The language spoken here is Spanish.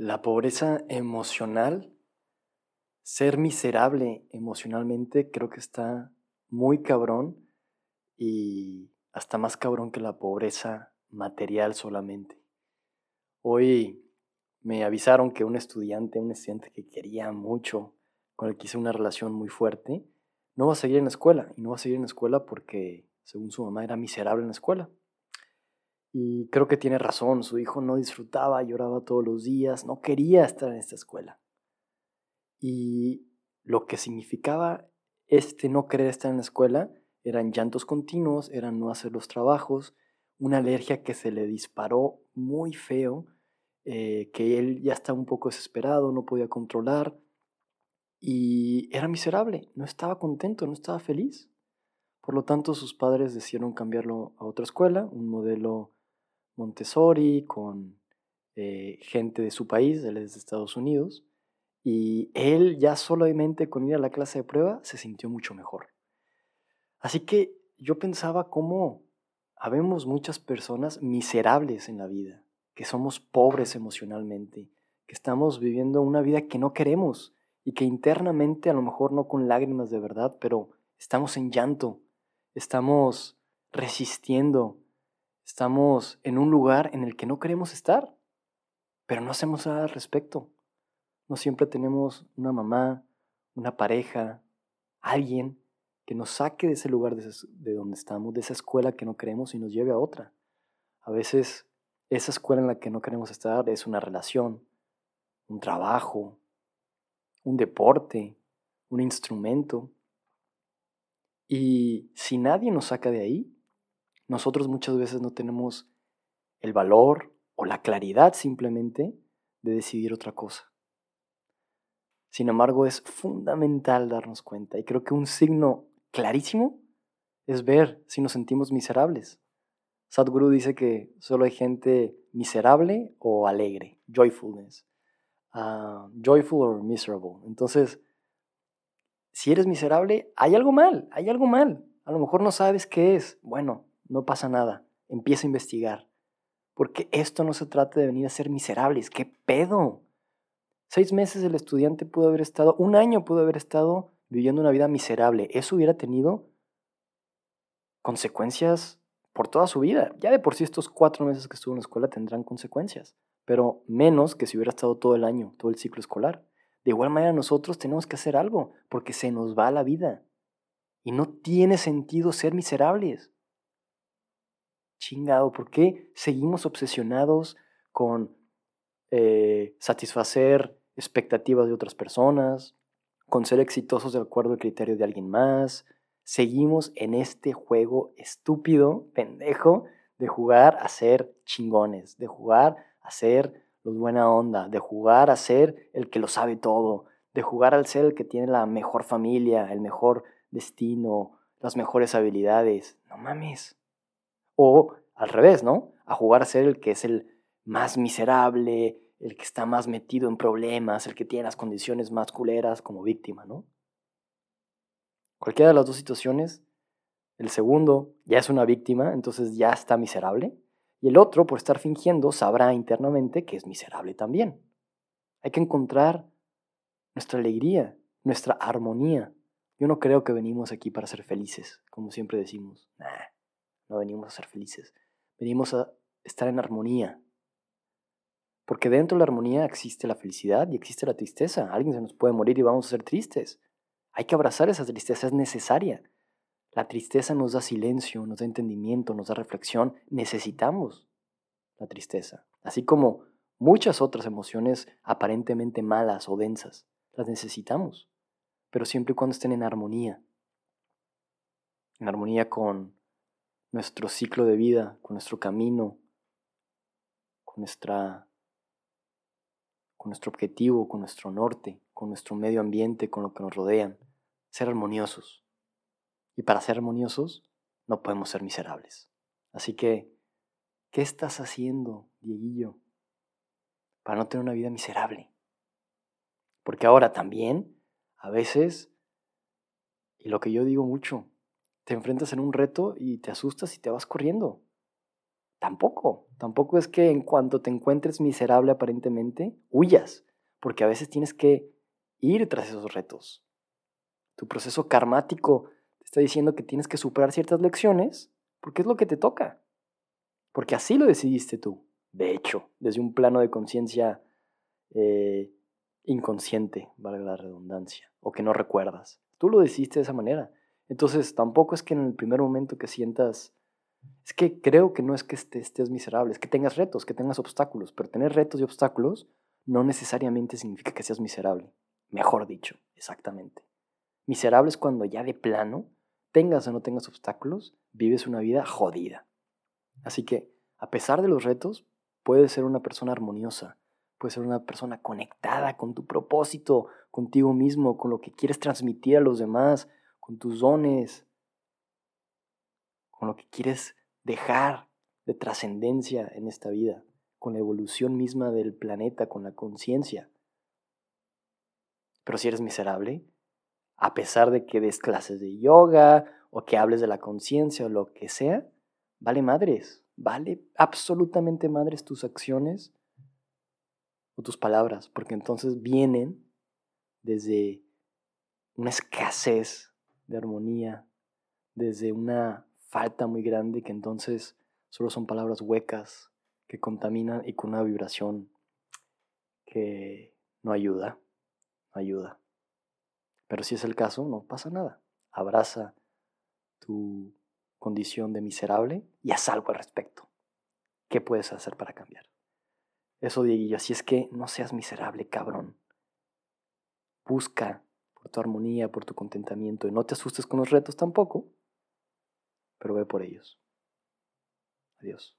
La pobreza emocional, ser miserable emocionalmente, creo que está muy cabrón y hasta más cabrón que la pobreza material solamente. Hoy me avisaron que un estudiante, un estudiante que quería mucho, con el que hice una relación muy fuerte, no va a seguir en la escuela. Y no va a seguir en la escuela porque, según su mamá, era miserable en la escuela. Y creo que tiene razón, su hijo no disfrutaba, lloraba todos los días, no quería estar en esta escuela. Y lo que significaba este no querer estar en la escuela eran llantos continuos, eran no hacer los trabajos, una alergia que se le disparó muy feo, eh, que él ya estaba un poco desesperado, no podía controlar y era miserable, no estaba contento, no estaba feliz. Por lo tanto, sus padres decidieron cambiarlo a otra escuela, un modelo Montessori con eh, gente de su país, él es de Estados Unidos, y él ya solamente con ir a la clase de prueba se sintió mucho mejor. Así que yo pensaba cómo habemos muchas personas miserables en la vida, que somos pobres emocionalmente, que estamos viviendo una vida que no queremos y que internamente, a lo mejor no con lágrimas de verdad, pero estamos en llanto, estamos resistiendo, estamos en un lugar en el que no queremos estar, pero no hacemos nada al respecto. No siempre tenemos una mamá, una pareja, alguien que nos saque de ese lugar de, donde estamos, de esa escuela que no queremos y nos lleve a otra. A veces esa escuela en la que no queremos estar es una relación, un trabajo, un deporte, un instrumento. Y si nadie nos saca de ahí, nosotros muchas veces no tenemos el valor o la claridad simplemente de decidir otra cosa. Sin embargo, es fundamental darnos cuenta y creo que un signo clarísimo es ver si nos sentimos miserables. Sadhguru dice que solo hay gente miserable o alegre, joyfulness. Ah, joyful or miserable. Entonces, si eres miserable, hay algo mal, hay algo mal. A lo mejor no sabes qué es. Bueno, no pasa nada. Empieza a investigar. Porque esto no se trata de venir a ser miserables. ¿Qué pedo? Seis meses el estudiante pudo haber estado, un año pudo haber estado viviendo una vida miserable, eso hubiera tenido consecuencias por toda su vida. Ya de por sí estos cuatro meses que estuvo en la escuela tendrán consecuencias, pero menos que si hubiera estado todo el año, todo el ciclo escolar. De igual manera nosotros tenemos que hacer algo, porque se nos va la vida. Y no tiene sentido ser miserables. Chingado, ¿por qué seguimos obsesionados con eh, satisfacer expectativas de otras personas, con ser exitosos de acuerdo al criterio de alguien más. Seguimos en este juego estúpido, pendejo, de jugar a ser chingones, de jugar a ser los buena onda, de jugar a ser el que lo sabe todo, de jugar al ser el que tiene la mejor familia, el mejor destino, las mejores habilidades. No mames. O al revés, ¿no? A jugar a ser el que es el más miserable, el que está más metido en problemas, el que tiene las condiciones más culeras como víctima, ¿no? Cualquiera de las dos situaciones, el segundo ya es una víctima, entonces ya está miserable, y el otro, por estar fingiendo, sabrá internamente que es miserable también. Hay que encontrar nuestra alegría, nuestra armonía. Yo no creo que venimos aquí para ser felices, como siempre decimos. No venimos a ser felices. Venimos a estar en armonía, porque dentro de la armonía existe la felicidad y existe la tristeza. Alguien se nos puede morir y vamos a ser tristes. Hay que abrazar esa tristeza, es necesaria. La tristeza nos da silencio, nos da entendimiento, nos da reflexión. Necesitamos la tristeza. Así como muchas otras emociones aparentemente malas o densas. Las necesitamos. Pero siempre y cuando estén en armonía. En armonía con nuestro ciclo de vida, con nuestro camino, con nuestra con nuestro objetivo, con nuestro norte, con nuestro medio ambiente, con lo que nos rodean. Ser armoniosos. Y para ser armoniosos no podemos ser miserables. Así que, ¿qué estás haciendo, Dieguillo, para no tener una vida miserable? Porque ahora también, a veces, y lo que yo digo mucho, te enfrentas en un reto y te asustas y te vas corriendo. Tampoco, tampoco es que en cuanto te encuentres miserable aparentemente, huyas, porque a veces tienes que ir tras esos retos. Tu proceso karmático te está diciendo que tienes que superar ciertas lecciones porque es lo que te toca, porque así lo decidiste tú, de hecho, desde un plano de conciencia eh, inconsciente, valga la redundancia, o que no recuerdas. Tú lo decidiste de esa manera. Entonces, tampoco es que en el primer momento que sientas es que creo que no es que estés, miserable, es que tengas retos, que tengas obstáculos, pero tener retos y obstáculos no necesariamente significa que seas miserable. Mejor dicho, exactamente. Miserable es cuando ya de plano, tengas o no tengas obstáculos, vives una vida jodida. Así que, a pesar de los retos, puedes ser una persona armoniosa, puedes ser una persona conectada con tu propósito, contigo mismo, con lo que quieres transmitir a los demás, con tus dones, con lo que quieres dejar de trascendencia en esta vida, con la evolución misma del planeta, con la conciencia. Pero si eres miserable, a pesar de que des clases de yoga o que hables de la conciencia o lo que sea, vale madres, vale absolutamente madres tus acciones o tus palabras, porque entonces vienen desde una escasez de armonía, desde una falta muy grande que entonces solo son palabras huecas que contaminan y con una vibración que no ayuda, no ayuda. Pero si es el caso, no pasa nada. Abraza tu condición de miserable y haz algo al respecto. ¿Qué puedes hacer para cambiar? Eso, Dieguillo, así es que no seas miserable, cabrón. Busca por tu armonía, por tu contentamiento y no te asustes con los retos tampoco, pero ve por ellos. Adiós.